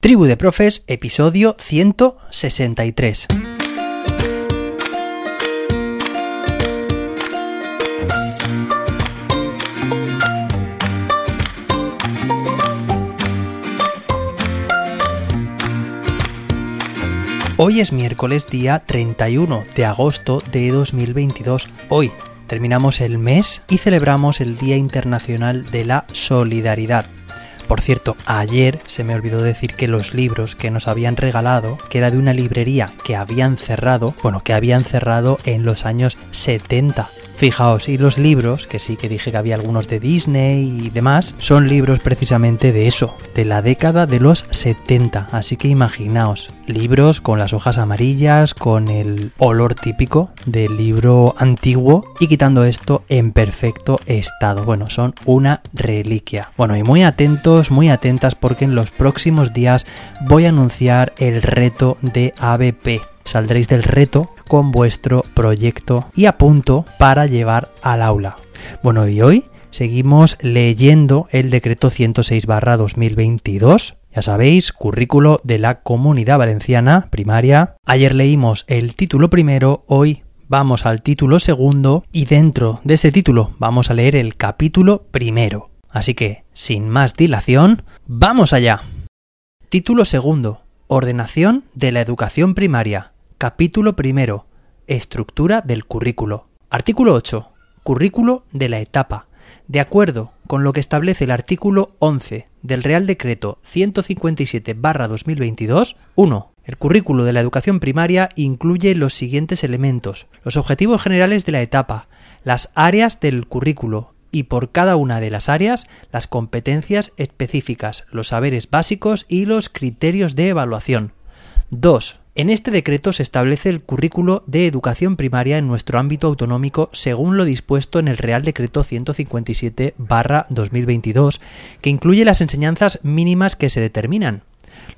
Tribu de Profes, episodio 163. Hoy es miércoles día 31 de agosto de 2022. Hoy terminamos el mes y celebramos el Día Internacional de la Solidaridad. Por cierto, ayer se me olvidó decir que los libros que nos habían regalado, que era de una librería que habían cerrado, bueno, que habían cerrado en los años 70. Fijaos, y los libros, que sí que dije que había algunos de Disney y demás, son libros precisamente de eso, de la década de los 70. Así que imaginaos, libros con las hojas amarillas, con el olor típico del libro antiguo y quitando esto en perfecto estado. Bueno, son una reliquia. Bueno, y muy atentos, muy atentas porque en los próximos días voy a anunciar el reto de ABP saldréis del reto con vuestro proyecto y a punto para llevar al aula. Bueno, y hoy seguimos leyendo el decreto 106 2022. Ya sabéis, currículo de la comunidad valenciana primaria. Ayer leímos el título primero, hoy vamos al título segundo y dentro de ese título vamos a leer el capítulo primero. Así que, sin más dilación, vamos allá. Título segundo. Ordenación de la educación primaria. Capítulo primero. Estructura del currículo. Artículo 8. Currículo de la etapa. De acuerdo con lo que establece el artículo 11 del Real Decreto 157-2022, 1. El currículo de la educación primaria incluye los siguientes elementos. Los objetivos generales de la etapa, las áreas del currículo y por cada una de las áreas las competencias específicas, los saberes básicos y los criterios de evaluación. 2. En este decreto se establece el currículo de educación primaria en nuestro ámbito autonómico según lo dispuesto en el Real Decreto 157-2022, que incluye las enseñanzas mínimas que se determinan.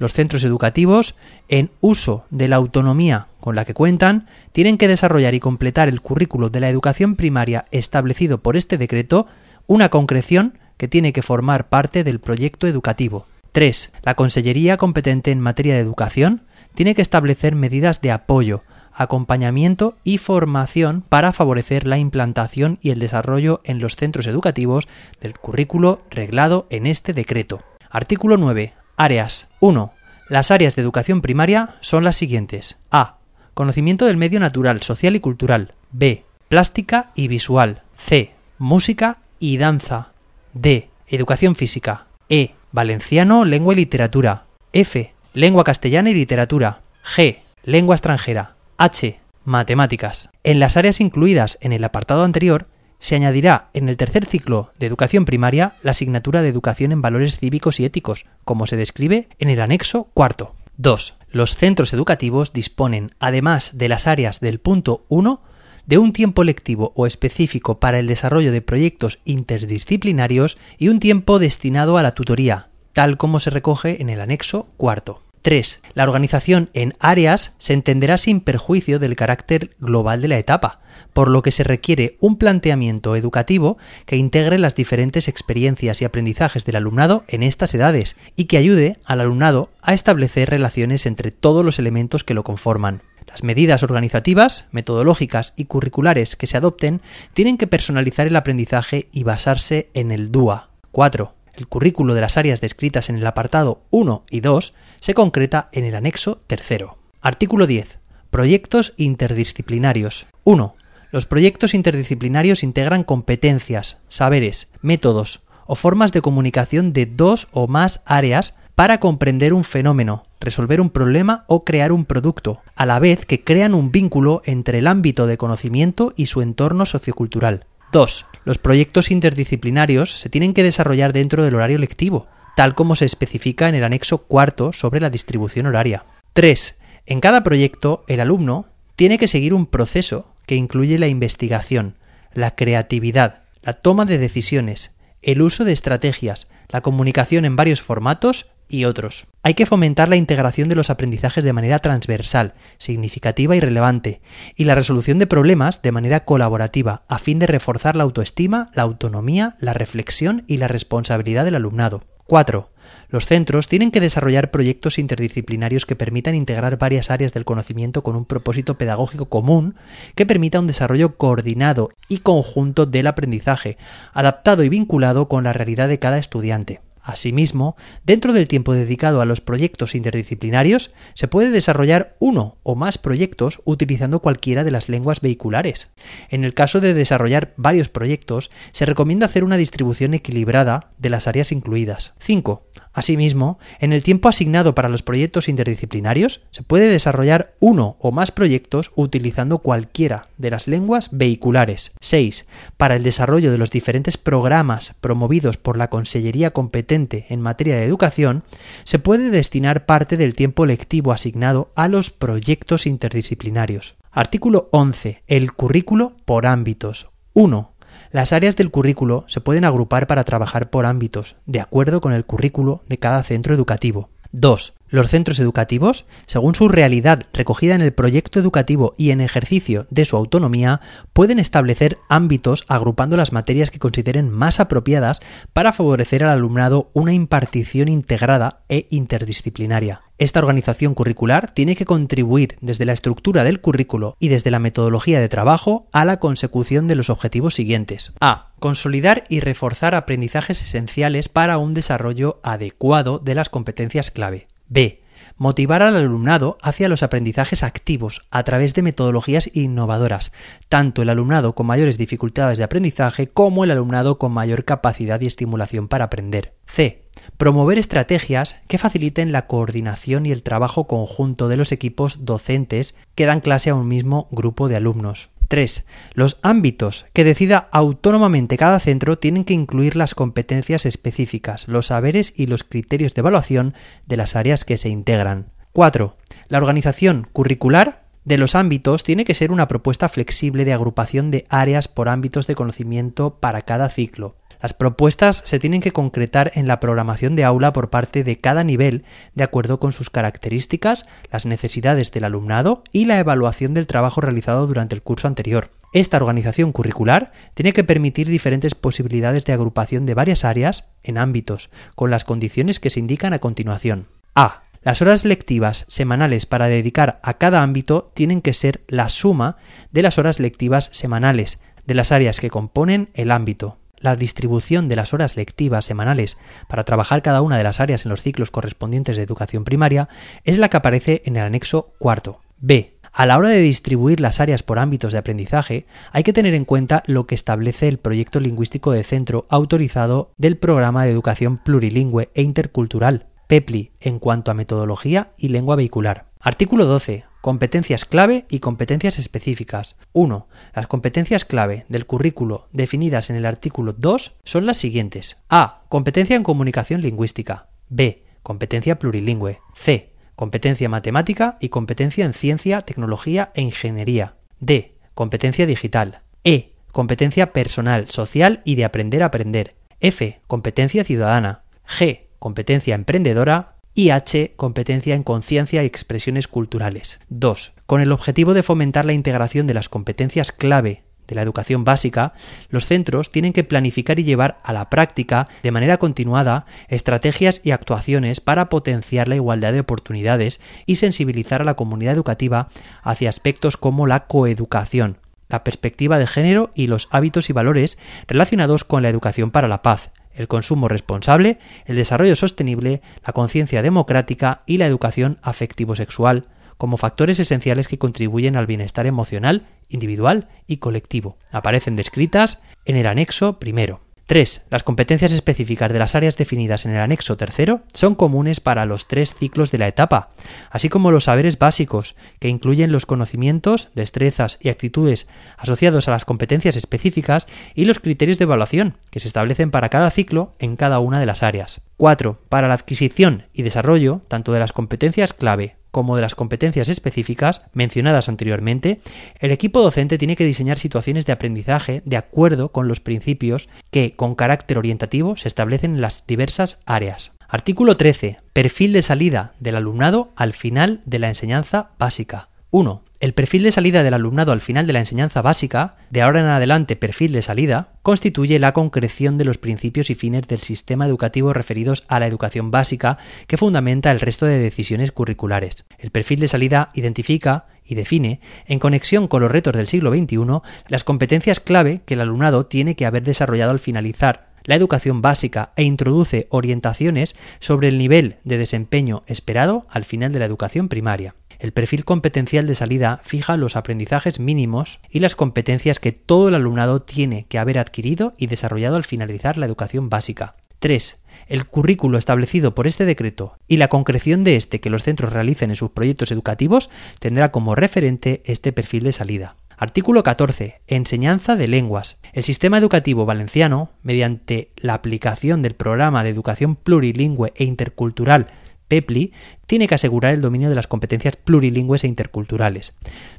Los centros educativos, en uso de la autonomía con la que cuentan, tienen que desarrollar y completar el currículo de la educación primaria establecido por este decreto, una concreción que tiene que formar parte del proyecto educativo. 3. La Consellería competente en materia de educación tiene que establecer medidas de apoyo, acompañamiento y formación para favorecer la implantación y el desarrollo en los centros educativos del currículo reglado en este decreto. Artículo 9. Áreas. 1. Las áreas de educación primaria son las siguientes. A. Conocimiento del medio natural, social y cultural. B. Plástica y visual. C. Música y danza. D. Educación física. E. Valenciano, lengua y literatura. F lengua castellana y literatura. G, lengua extranjera. H, matemáticas. En las áreas incluidas en el apartado anterior, se añadirá en el tercer ciclo de educación primaria la asignatura de educación en valores cívicos y éticos, como se describe en el anexo cuarto. 2. Los centros educativos disponen, además de las áreas del punto 1, de un tiempo lectivo o específico para el desarrollo de proyectos interdisciplinarios y un tiempo destinado a la tutoría, tal como se recoge en el anexo cuarto. 3. La organización en áreas se entenderá sin perjuicio del carácter global de la etapa, por lo que se requiere un planteamiento educativo que integre las diferentes experiencias y aprendizajes del alumnado en estas edades y que ayude al alumnado a establecer relaciones entre todos los elementos que lo conforman. Las medidas organizativas, metodológicas y curriculares que se adopten tienen que personalizar el aprendizaje y basarse en el DUA. 4. El currículo de las áreas descritas en el apartado 1 y 2 se concreta en el anexo tercero. Artículo 10. Proyectos interdisciplinarios. 1. Los proyectos interdisciplinarios integran competencias, saberes, métodos o formas de comunicación de dos o más áreas para comprender un fenómeno, resolver un problema o crear un producto, a la vez que crean un vínculo entre el ámbito de conocimiento y su entorno sociocultural. 2. Los proyectos interdisciplinarios se tienen que desarrollar dentro del horario lectivo, tal como se especifica en el anexo cuarto sobre la distribución horaria. 3. En cada proyecto, el alumno tiene que seguir un proceso que incluye la investigación, la creatividad, la toma de decisiones, el uso de estrategias, la comunicación en varios formatos y otros. Hay que fomentar la integración de los aprendizajes de manera transversal, significativa y relevante, y la resolución de problemas de manera colaborativa, a fin de reforzar la autoestima, la autonomía, la reflexión y la responsabilidad del alumnado. 4. Los centros tienen que desarrollar proyectos interdisciplinarios que permitan integrar varias áreas del conocimiento con un propósito pedagógico común que permita un desarrollo coordinado y conjunto del aprendizaje, adaptado y vinculado con la realidad de cada estudiante. Asimismo, dentro del tiempo dedicado a los proyectos interdisciplinarios, se puede desarrollar uno o más proyectos utilizando cualquiera de las lenguas vehiculares. En el caso de desarrollar varios proyectos, se recomienda hacer una distribución equilibrada de las áreas incluidas. 5. Asimismo, en el tiempo asignado para los proyectos interdisciplinarios, se puede desarrollar uno o más proyectos utilizando cualquiera de las lenguas vehiculares. 6. Para el desarrollo de los diferentes programas promovidos por la Consellería competente en materia de educación, se puede destinar parte del tiempo lectivo asignado a los proyectos interdisciplinarios. Artículo 11. El currículo por ámbitos. 1. Las áreas del currículo se pueden agrupar para trabajar por ámbitos, de acuerdo con el currículo de cada centro educativo. 2. Los centros educativos, según su realidad recogida en el proyecto educativo y en ejercicio de su autonomía, pueden establecer ámbitos agrupando las materias que consideren más apropiadas para favorecer al alumnado una impartición integrada e interdisciplinaria. Esta organización curricular tiene que contribuir desde la estructura del currículo y desde la metodología de trabajo a la consecución de los objetivos siguientes. A. Consolidar y reforzar aprendizajes esenciales para un desarrollo adecuado de las competencias clave. B. Motivar al alumnado hacia los aprendizajes activos a través de metodologías innovadoras, tanto el alumnado con mayores dificultades de aprendizaje como el alumnado con mayor capacidad y estimulación para aprender. C. Promover estrategias que faciliten la coordinación y el trabajo conjunto de los equipos docentes que dan clase a un mismo grupo de alumnos. 3. Los ámbitos que decida autónomamente cada centro tienen que incluir las competencias específicas, los saberes y los criterios de evaluación de las áreas que se integran. 4. La organización curricular de los ámbitos tiene que ser una propuesta flexible de agrupación de áreas por ámbitos de conocimiento para cada ciclo. Las propuestas se tienen que concretar en la programación de aula por parte de cada nivel de acuerdo con sus características, las necesidades del alumnado y la evaluación del trabajo realizado durante el curso anterior. Esta organización curricular tiene que permitir diferentes posibilidades de agrupación de varias áreas en ámbitos, con las condiciones que se indican a continuación. A. Las horas lectivas semanales para dedicar a cada ámbito tienen que ser la suma de las horas lectivas semanales de las áreas que componen el ámbito la distribución de las horas lectivas semanales para trabajar cada una de las áreas en los ciclos correspondientes de educación primaria es la que aparece en el anexo cuarto. B. A la hora de distribuir las áreas por ámbitos de aprendizaje, hay que tener en cuenta lo que establece el proyecto lingüístico de centro autorizado del Programa de Educación Plurilingüe e Intercultural, PEPLI, en cuanto a metodología y lengua vehicular. Artículo 12. Competencias clave y competencias específicas. 1. Las competencias clave del currículo definidas en el artículo 2 son las siguientes. A. Competencia en comunicación lingüística. B. Competencia plurilingüe. C. Competencia matemática y competencia en ciencia, tecnología e ingeniería. D. Competencia digital. E. Competencia personal, social y de aprender a aprender. F. Competencia ciudadana. G. Competencia emprendedora y H, competencia en conciencia y expresiones culturales. 2. Con el objetivo de fomentar la integración de las competencias clave de la educación básica, los centros tienen que planificar y llevar a la práctica de manera continuada estrategias y actuaciones para potenciar la igualdad de oportunidades y sensibilizar a la comunidad educativa hacia aspectos como la coeducación, la perspectiva de género y los hábitos y valores relacionados con la educación para la paz, el consumo responsable, el desarrollo sostenible, la conciencia democrática y la educación afectivo-sexual como factores esenciales que contribuyen al bienestar emocional, individual y colectivo. Aparecen descritas en el anexo primero. 3. Las competencias específicas de las áreas definidas en el anexo tercero son comunes para los tres ciclos de la etapa, así como los saberes básicos, que incluyen los conocimientos, destrezas y actitudes asociados a las competencias específicas y los criterios de evaluación, que se establecen para cada ciclo en cada una de las áreas. 4. Para la adquisición y desarrollo tanto de las competencias clave como de las competencias específicas mencionadas anteriormente, el equipo docente tiene que diseñar situaciones de aprendizaje de acuerdo con los principios que, con carácter orientativo, se establecen en las diversas áreas. Artículo 13. Perfil de salida del alumnado al final de la enseñanza básica. 1. El perfil de salida del alumnado al final de la enseñanza básica, de ahora en adelante perfil de salida, constituye la concreción de los principios y fines del sistema educativo referidos a la educación básica que fundamenta el resto de decisiones curriculares. El perfil de salida identifica y define, en conexión con los retos del siglo XXI, las competencias clave que el alumnado tiene que haber desarrollado al finalizar la educación básica e introduce orientaciones sobre el nivel de desempeño esperado al final de la educación primaria. El perfil competencial de salida fija los aprendizajes mínimos y las competencias que todo el alumnado tiene que haber adquirido y desarrollado al finalizar la educación básica. 3. El currículo establecido por este decreto y la concreción de este que los centros realicen en sus proyectos educativos tendrá como referente este perfil de salida. Artículo 14. Enseñanza de lenguas. El sistema educativo valenciano, mediante la aplicación del programa de educación plurilingüe e intercultural PEPLI tiene que asegurar el dominio de las competencias plurilingües e interculturales.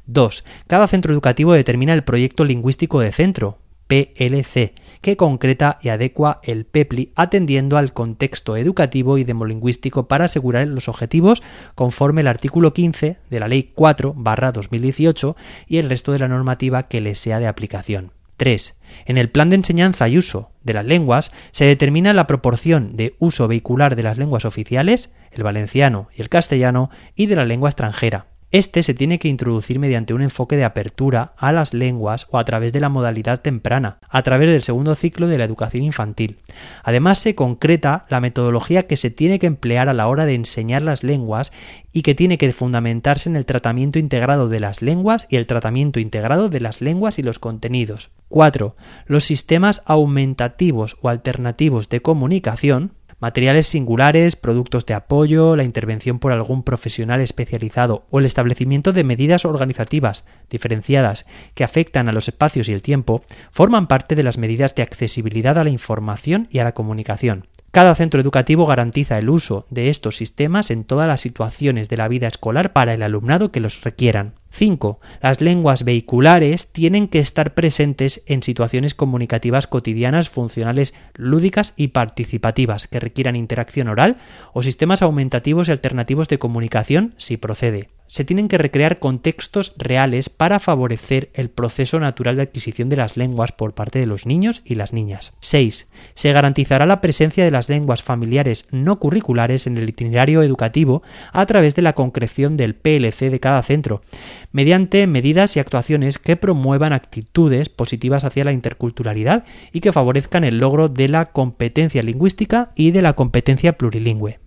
2. Cada centro educativo determina el proyecto lingüístico de centro, PLC, que concreta y adecua el PEPLI atendiendo al contexto educativo y demolingüístico para asegurar los objetivos conforme el artículo 15 de la Ley 4-2018 y el resto de la normativa que le sea de aplicación. 3. En el plan de enseñanza y uso de las lenguas se determina la proporción de uso vehicular de las lenguas oficiales, el valenciano y el castellano, y de la lengua extranjera. Este se tiene que introducir mediante un enfoque de apertura a las lenguas o a través de la modalidad temprana, a través del segundo ciclo de la educación infantil. Además se concreta la metodología que se tiene que emplear a la hora de enseñar las lenguas y que tiene que fundamentarse en el tratamiento integrado de las lenguas y el tratamiento integrado de las lenguas y los contenidos. 4. Los sistemas aumentativos o alternativos de comunicación materiales singulares, productos de apoyo, la intervención por algún profesional especializado o el establecimiento de medidas organizativas diferenciadas que afectan a los espacios y el tiempo, forman parte de las medidas de accesibilidad a la información y a la comunicación. Cada centro educativo garantiza el uso de estos sistemas en todas las situaciones de la vida escolar para el alumnado que los requieran. 5. Las lenguas vehiculares tienen que estar presentes en situaciones comunicativas cotidianas, funcionales, lúdicas y participativas que requieran interacción oral o sistemas aumentativos y alternativos de comunicación si procede se tienen que recrear contextos reales para favorecer el proceso natural de adquisición de las lenguas por parte de los niños y las niñas. 6. Se garantizará la presencia de las lenguas familiares no curriculares en el itinerario educativo a través de la concreción del PLC de cada centro, mediante medidas y actuaciones que promuevan actitudes positivas hacia la interculturalidad y que favorezcan el logro de la competencia lingüística y de la competencia plurilingüe.